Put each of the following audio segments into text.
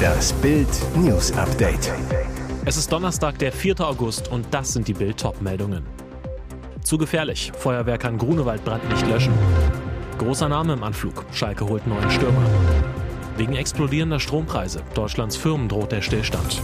Das Bild News Update. Es ist Donnerstag, der 4. August und das sind die Bild meldungen Zu gefährlich. Feuerwehr kann Grunewaldbrand nicht löschen. Großer Name im Anflug. Schalke holt neuen Stürmer. Wegen explodierender Strompreise. Deutschlands Firmen droht der Stillstand.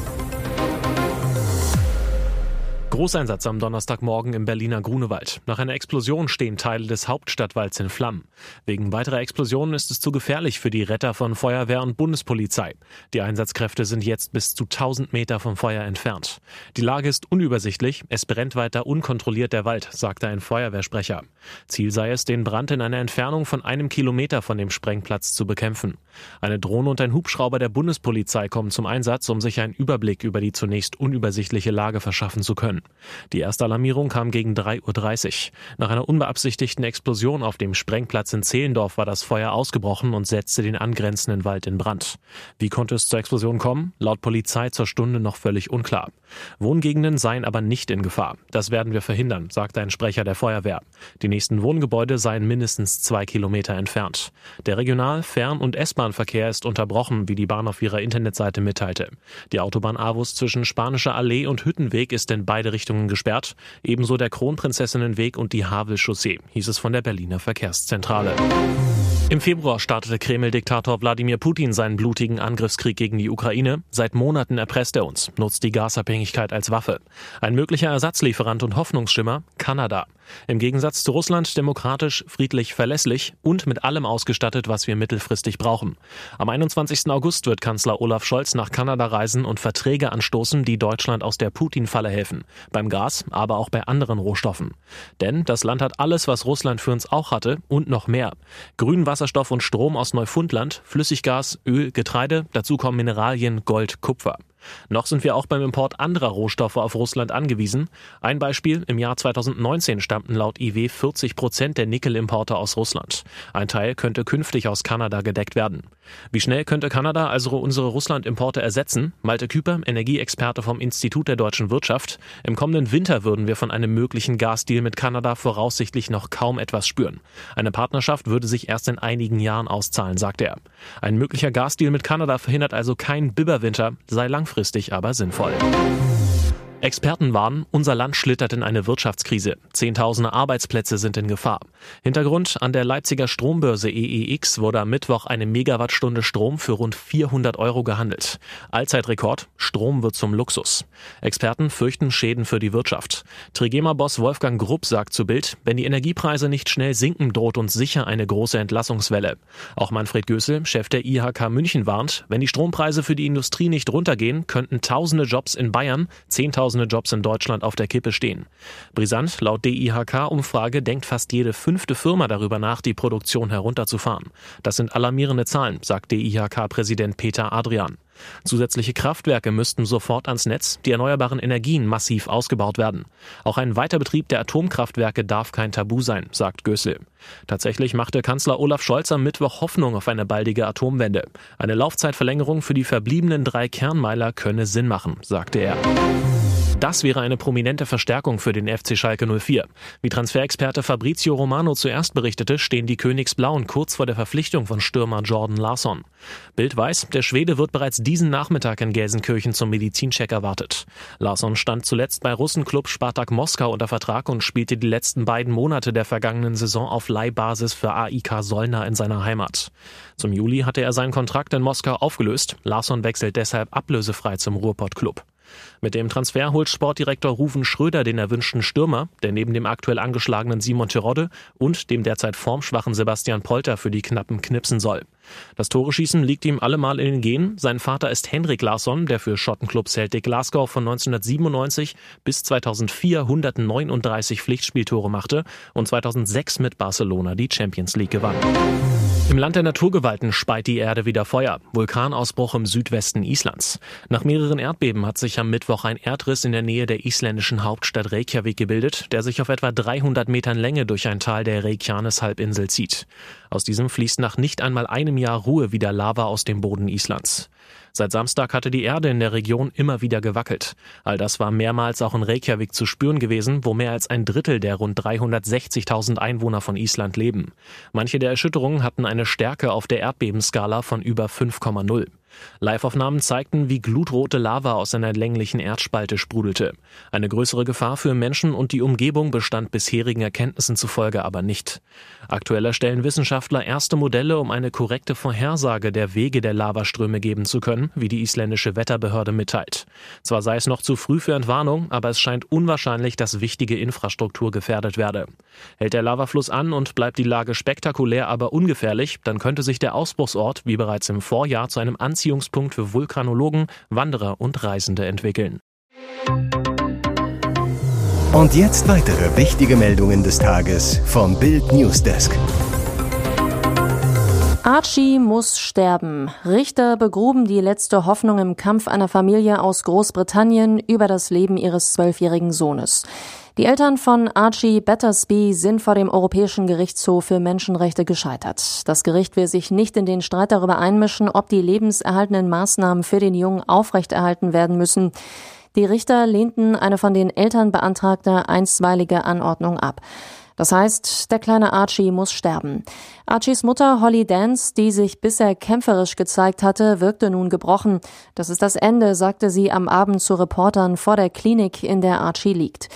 Großeinsatz am Donnerstagmorgen im Berliner Grunewald. Nach einer Explosion stehen Teile des Hauptstadtwalds in Flammen. Wegen weiterer Explosionen ist es zu gefährlich für die Retter von Feuerwehr und Bundespolizei. Die Einsatzkräfte sind jetzt bis zu 1000 Meter vom Feuer entfernt. Die Lage ist unübersichtlich. Es brennt weiter unkontrolliert der Wald, sagte ein Feuerwehrsprecher. Ziel sei es, den Brand in einer Entfernung von einem Kilometer von dem Sprengplatz zu bekämpfen. Eine Drohne und ein Hubschrauber der Bundespolizei kommen zum Einsatz, um sich einen Überblick über die zunächst unübersichtliche Lage verschaffen zu können. Die erste Alarmierung kam gegen 3.30 Uhr. Nach einer unbeabsichtigten Explosion auf dem Sprengplatz in Zehlendorf war das Feuer ausgebrochen und setzte den angrenzenden Wald in Brand. Wie konnte es zur Explosion kommen? Laut Polizei zur Stunde noch völlig unklar. Wohngegenden seien aber nicht in Gefahr. Das werden wir verhindern, sagte ein Sprecher der Feuerwehr. Die nächsten Wohngebäude seien mindestens zwei Kilometer entfernt. Der Regional-, Fern- und S-Bahn-Verkehr ist unterbrochen, wie die Bahn auf ihrer Internetseite mitteilte. Die Autobahn Avus zwischen Spanischer Allee und Hüttenweg ist in beide Richtungen gesperrt, ebenso der Kronprinzessinnenweg und die Havel-Chaussee, hieß es von der Berliner Verkehrszentrale. Im Februar startete Kreml-Diktator Wladimir Putin seinen blutigen Angriffskrieg gegen die Ukraine. Seit Monaten erpresst er uns, nutzt die Gasabhängigkeit als Waffe. Ein möglicher Ersatzlieferant und Hoffnungsschimmer Kanada. Im Gegensatz zu Russland demokratisch, friedlich, verlässlich und mit allem ausgestattet, was wir mittelfristig brauchen. Am 21. August wird Kanzler Olaf Scholz nach Kanada reisen und Verträge anstoßen, die Deutschland aus der Putin-Falle helfen. Beim Gas, aber auch bei anderen Rohstoffen. Denn das Land hat alles, was Russland für uns auch hatte und noch mehr. Grünen Wasserstoff und Strom aus Neufundland, Flüssiggas, Öl, Getreide, dazu kommen Mineralien, Gold, Kupfer. Noch sind wir auch beim Import anderer Rohstoffe auf Russland angewiesen. Ein Beispiel, im Jahr 2019 stammten laut IW 40 Prozent der Nickelimporte aus Russland. Ein Teil könnte künftig aus Kanada gedeckt werden. Wie schnell könnte Kanada also unsere Russland-Importe ersetzen? Malte Küper, Energieexperte vom Institut der deutschen Wirtschaft. Im kommenden Winter würden wir von einem möglichen Gasdeal mit Kanada voraussichtlich noch kaum etwas spüren. Eine Partnerschaft würde sich erst in einigen Jahren auszahlen, sagt er. Ein möglicher Gasdeal mit Kanada verhindert also keinen Biberwinter, sei langfristig aber sinnvoll. Experten warnen, unser Land schlittert in eine Wirtschaftskrise. Zehntausende Arbeitsplätze sind in Gefahr. Hintergrund, an der Leipziger Strombörse EEX wurde am Mittwoch eine Megawattstunde Strom für rund 400 Euro gehandelt. Allzeitrekord, Strom wird zum Luxus. Experten fürchten Schäden für die Wirtschaft. Trigema-Boss Wolfgang Grupp sagt zu Bild, wenn die Energiepreise nicht schnell sinken, droht uns sicher eine große Entlassungswelle. Auch Manfred Gößel, Chef der IHK München, warnt, wenn die Strompreise für die Industrie nicht runtergehen, könnten tausende Jobs in Bayern, zehntausende Zehntausende Jobs in Deutschland auf der Kippe stehen. Brisant, laut DIHK-Umfrage denkt fast jede fünfte Firma darüber nach, die Produktion herunterzufahren. Das sind alarmierende Zahlen, sagt DIHK-Präsident Peter Adrian. Zusätzliche Kraftwerke müssten sofort ans Netz, die erneuerbaren Energien massiv ausgebaut werden. Auch ein Weiterbetrieb der Atomkraftwerke darf kein Tabu sein, sagt Gößel. Tatsächlich machte Kanzler Olaf Scholz am Mittwoch Hoffnung auf eine baldige Atomwende. Eine Laufzeitverlängerung für die verbliebenen drei Kernmeiler könne Sinn machen, sagte er. Das wäre eine prominente Verstärkung für den FC Schalke 04. Wie Transferexperte Fabrizio Romano zuerst berichtete, stehen die Königsblauen kurz vor der Verpflichtung von Stürmer Jordan Larsson. Bild weiß, der Schwede wird bereits diesen Nachmittag in Gelsenkirchen zum Medizincheck erwartet. Larsson stand zuletzt bei Russenklub Spartak Moskau unter Vertrag und spielte die letzten beiden Monate der vergangenen Saison auf Leihbasis für AIK Solna in seiner Heimat. Zum Juli hatte er seinen Kontrakt in Moskau aufgelöst. Larsson wechselt deshalb ablösefrei zum Ruhrpott-Club. Mit dem Transfer holt Sportdirektor Ruven Schröder den erwünschten Stürmer, der neben dem aktuell angeschlagenen Simon Terodde und dem derzeit formschwachen Sebastian Polter für die Knappen knipsen soll. Das Toreschießen liegt ihm allemal in den Genen. Sein Vater ist Henrik Larsson, der für Schottenclub Celtic Glasgow von 1997 bis 2004 139 Pflichtspieltore machte und 2006 mit Barcelona die Champions League gewann. Im Land der Naturgewalten speit die Erde wieder Feuer. Vulkanausbruch im Südwesten Islands. Nach mehreren Erdbeben hat sich am Mittwoch ein Erdriss in der Nähe der isländischen Hauptstadt Reykjavik gebildet, der sich auf etwa 300 Metern Länge durch ein Tal der Reykjanes-Halbinsel zieht. Aus diesem fließt nach nicht einmal einem Jahr Ruhe wieder Lava aus dem Boden Islands. Seit Samstag hatte die Erde in der Region immer wieder gewackelt. All das war mehrmals auch in Reykjavik zu spüren gewesen, wo mehr als ein Drittel der rund 360.000 Einwohner von Island leben. Manche der Erschütterungen hatten eine Stärke auf der Erdbebenskala von über 5,0. Liveaufnahmen zeigten, wie glutrote Lava aus einer länglichen Erdspalte sprudelte. Eine größere Gefahr für Menschen und die Umgebung bestand bisherigen Erkenntnissen zufolge aber nicht. Aktuell erstellen Wissenschaftler erste Modelle, um eine korrekte Vorhersage der Wege der Lavaströme geben zu können, wie die isländische Wetterbehörde mitteilt. Zwar sei es noch zu früh für Entwarnung, aber es scheint unwahrscheinlich, dass wichtige Infrastruktur gefährdet werde. Hält der Lavafluss an und bleibt die Lage spektakulär, aber ungefährlich, dann könnte sich der Ausbruchsort, wie bereits im Vorjahr, zu einem Anziehungs Anziehungspunkt für Vulkanologen, Wanderer und Reisende entwickeln. Und jetzt weitere wichtige Meldungen des Tages vom Bild Newsdesk. Archie muss sterben. Richter begruben die letzte Hoffnung im Kampf einer Familie aus Großbritannien über das Leben ihres zwölfjährigen Sohnes. Die Eltern von Archie Battersby sind vor dem Europäischen Gerichtshof für Menschenrechte gescheitert. Das Gericht will sich nicht in den Streit darüber einmischen, ob die lebenserhaltenden Maßnahmen für den Jungen aufrechterhalten werden müssen. Die Richter lehnten eine von den Eltern beantragte einstweilige Anordnung ab. Das heißt, der kleine Archie muss sterben. Archies Mutter Holly Dance, die sich bisher kämpferisch gezeigt hatte, wirkte nun gebrochen. Das ist das Ende, sagte sie am Abend zu Reportern vor der Klinik, in der Archie liegt.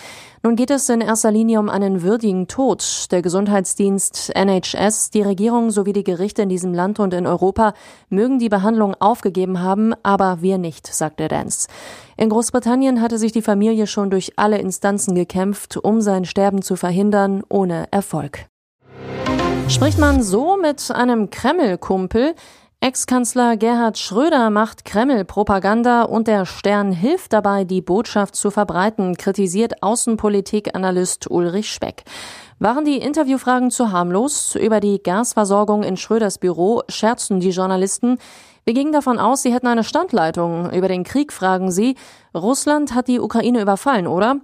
Nun geht es in erster Linie um einen würdigen Tod. Der Gesundheitsdienst NHS, die Regierung sowie die Gerichte in diesem Land und in Europa mögen die Behandlung aufgegeben haben, aber wir nicht, sagte Dance. In Großbritannien hatte sich die Familie schon durch alle Instanzen gekämpft, um sein Sterben zu verhindern, ohne Erfolg. Spricht man so mit einem Kreml-Kumpel? Ex-Kanzler Gerhard Schröder macht Kreml-Propaganda und der Stern hilft dabei, die Botschaft zu verbreiten, kritisiert Außenpolitik-Analyst Ulrich Speck. Waren die Interviewfragen zu harmlos? Über die Gasversorgung in Schröders Büro scherzten die Journalisten. Wir gingen davon aus, sie hätten eine Standleitung. Über den Krieg fragen sie, Russland hat die Ukraine überfallen, oder?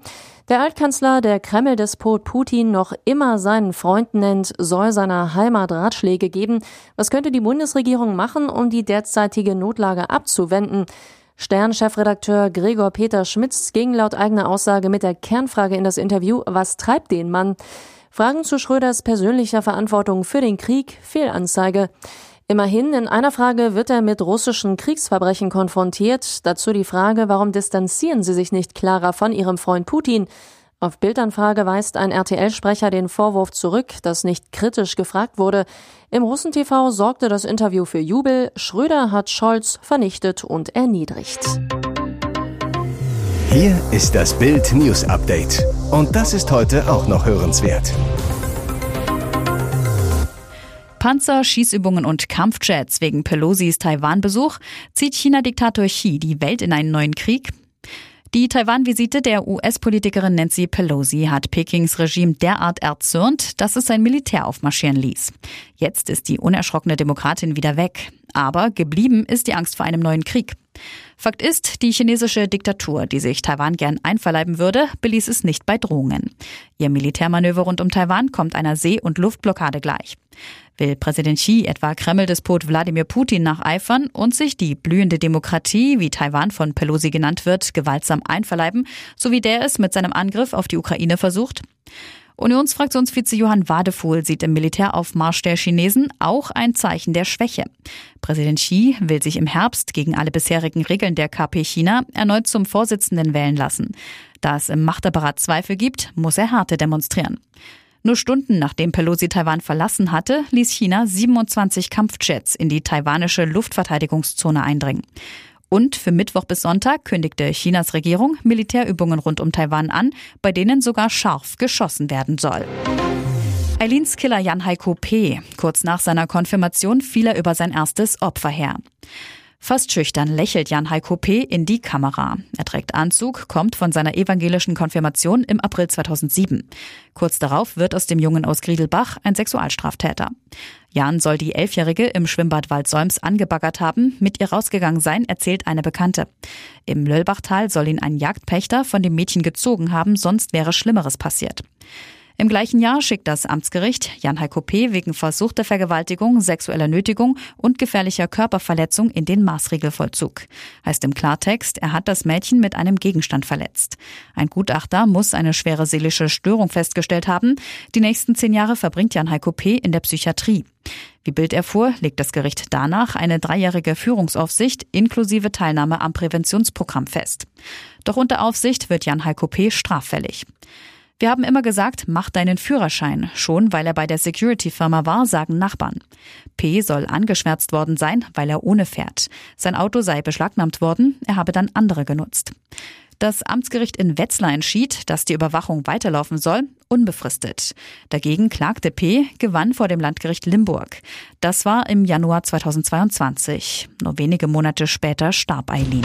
Der Altkanzler, der Kreml-Despot Putin noch immer seinen Freund nennt, soll seiner Heimat Ratschläge geben. Was könnte die Bundesregierung machen, um die derzeitige Notlage abzuwenden? Stern-Chefredakteur Gregor Peter Schmitz ging laut eigener Aussage mit der Kernfrage in das Interview, was treibt den Mann? Fragen zu Schröders persönlicher Verantwortung für den Krieg, Fehlanzeige. Immerhin, in einer Frage wird er mit russischen Kriegsverbrechen konfrontiert. Dazu die Frage, warum distanzieren Sie sich nicht klarer von Ihrem Freund Putin? Auf Bildanfrage weist ein RTL-Sprecher den Vorwurf zurück, dass nicht kritisch gefragt wurde. Im Russen-TV sorgte das Interview für Jubel. Schröder hat Scholz vernichtet und erniedrigt. Hier ist das Bild News Update. Und das ist heute auch noch hörenswert. Panzer, Schießübungen und Kampfjets wegen Pelosis Taiwan-Besuch zieht China-Diktator Xi die Welt in einen neuen Krieg. Die Taiwan-Visite der US-Politikerin Nancy Pelosi hat Pekings Regime derart erzürnt, dass es sein Militär aufmarschieren ließ. Jetzt ist die unerschrockene Demokratin wieder weg. Aber geblieben ist die Angst vor einem neuen Krieg. Fakt ist, die chinesische Diktatur, die sich Taiwan gern einverleiben würde, beließ es nicht bei Drohungen. Ihr Militärmanöver rund um Taiwan kommt einer See- und Luftblockade gleich. Will Präsident Xi etwa Kreml-Despot Wladimir Putin nacheifern und sich die blühende Demokratie, wie Taiwan von Pelosi genannt wird, gewaltsam einverleiben, so wie der es mit seinem Angriff auf die Ukraine versucht? Unionsfraktionsvize Johann Wadefuhl sieht im Militäraufmarsch der Chinesen auch ein Zeichen der Schwäche. Präsident Xi will sich im Herbst gegen alle bisherigen Regeln der KP China erneut zum Vorsitzenden wählen lassen. Da es im Machtapparat Zweifel gibt, muss er Härte demonstrieren. Nur Stunden nachdem Pelosi Taiwan verlassen hatte, ließ China 27 Kampfjets in die taiwanische Luftverteidigungszone eindringen. Und für Mittwoch bis Sonntag kündigte Chinas Regierung Militärübungen rund um Taiwan an, bei denen sogar scharf geschossen werden soll. Eileens Killer Jan Heiko P. Kurz nach seiner Konfirmation fiel er über sein erstes Opfer her. Fast schüchtern lächelt Jan Heiko P. in die Kamera. Er trägt Anzug, kommt von seiner evangelischen Konfirmation im April 2007. Kurz darauf wird aus dem Jungen aus Griedelbach ein Sexualstraftäter. Jan soll die Elfjährige im Schwimmbad Waldsäums angebaggert haben, mit ihr rausgegangen sein, erzählt eine Bekannte. Im Löllbachtal soll ihn ein Jagdpächter von dem Mädchen gezogen haben, sonst wäre Schlimmeres passiert. Im gleichen Jahr schickt das Amtsgericht Jan-Heiko P. wegen versuchter Vergewaltigung, sexueller Nötigung und gefährlicher Körperverletzung in den Maßregelvollzug. Heißt im Klartext, er hat das Mädchen mit einem Gegenstand verletzt. Ein Gutachter muss eine schwere seelische Störung festgestellt haben. Die nächsten zehn Jahre verbringt Jan-Heiko P. in der Psychiatrie. Wie Bild erfuhr, legt das Gericht danach eine dreijährige Führungsaufsicht inklusive Teilnahme am Präventionsprogramm fest. Doch unter Aufsicht wird Jan-Heiko P. straffällig. Wir haben immer gesagt, mach deinen Führerschein. Schon weil er bei der Security-Firma war, sagen Nachbarn. P soll angeschwärzt worden sein, weil er ohne fährt. Sein Auto sei beschlagnahmt worden, er habe dann andere genutzt. Das Amtsgericht in Wetzlar entschied, dass die Überwachung weiterlaufen soll, unbefristet. Dagegen klagte P., gewann vor dem Landgericht Limburg. Das war im Januar 2022. Nur wenige Monate später starb Eileen.